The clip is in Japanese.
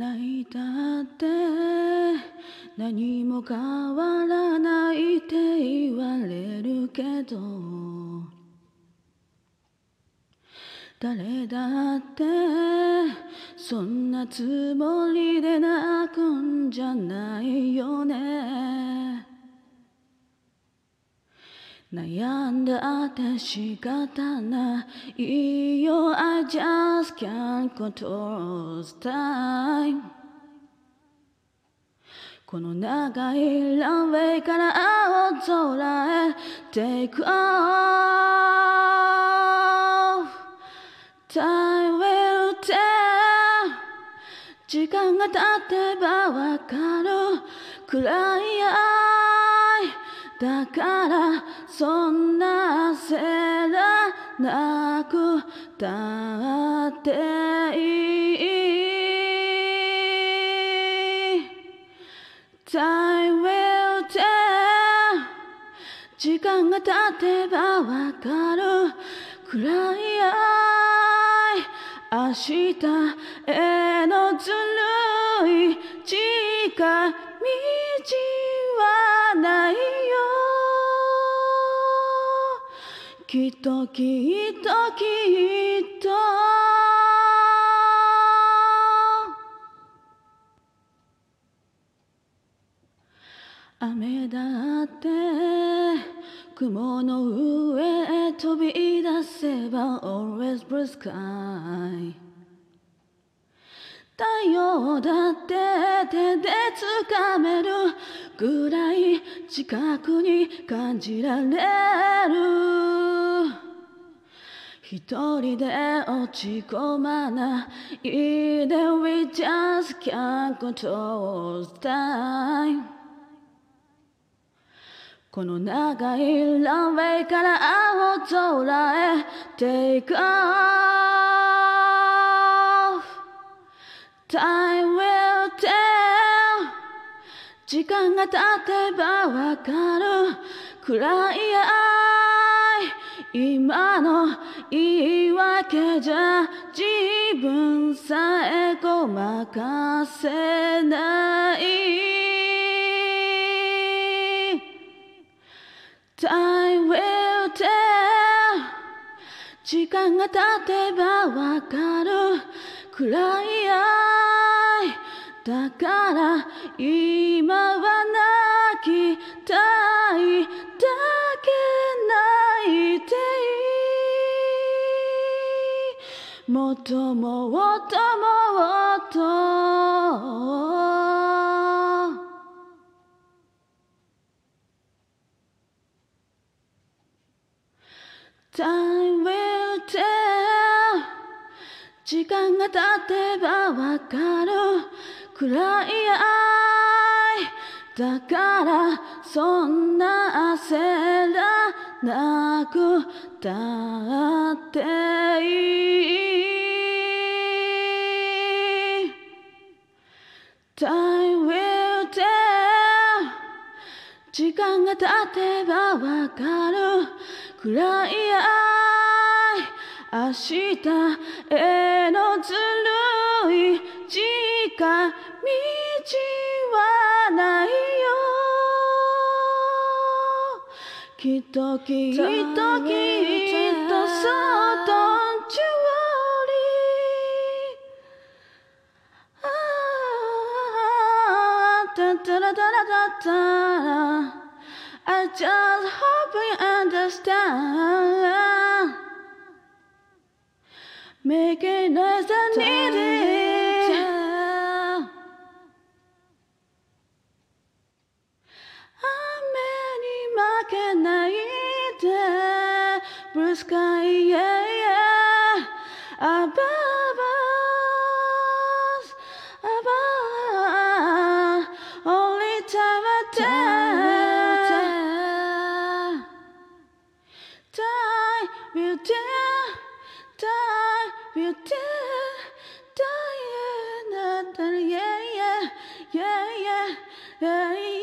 泣いたって何も変わらないって言われるけど。誰だってそんなつもりで泣くんじゃないよね。悩んだって仕方ないよ。I just can't control time. この長いランウェイから青空へ Take off Time will tell. 時間が経てばわかる。暗い愛。だからそんな焦らなくたっていい。Time will tell. 時間が経てばわかる。暗い愛明日へのずるい。近道はないよ。きっときっときっと雨だって雲の上へ飛び出せば Always blue sky 太陽だって手で掴める。ぐらい近くに感じられる。一人で落ち込まないで We just can't control time この長いランウェイから青空へ Take off Time will tell 時間が経てばわかる暗い愛今の言い訳じゃ自分さえごまかせない Time will tell 時間が経てばわかる暗い愛だから今は泣きたい。もっともっともっと。Time will tell. 時間が経てばわかる。暗い愛。だからそんな焦らなくたっていい。Time will tell 時間が経てばわかる。暗い愛。明日へのずるい近道きっときっときっとそう Don't you worry あータタラタラタタ I just hope you understand Making noise けないで Blue sky yeah yeah above us above only time at time time will tell time will tell time yeah yeah yeah yeah yeah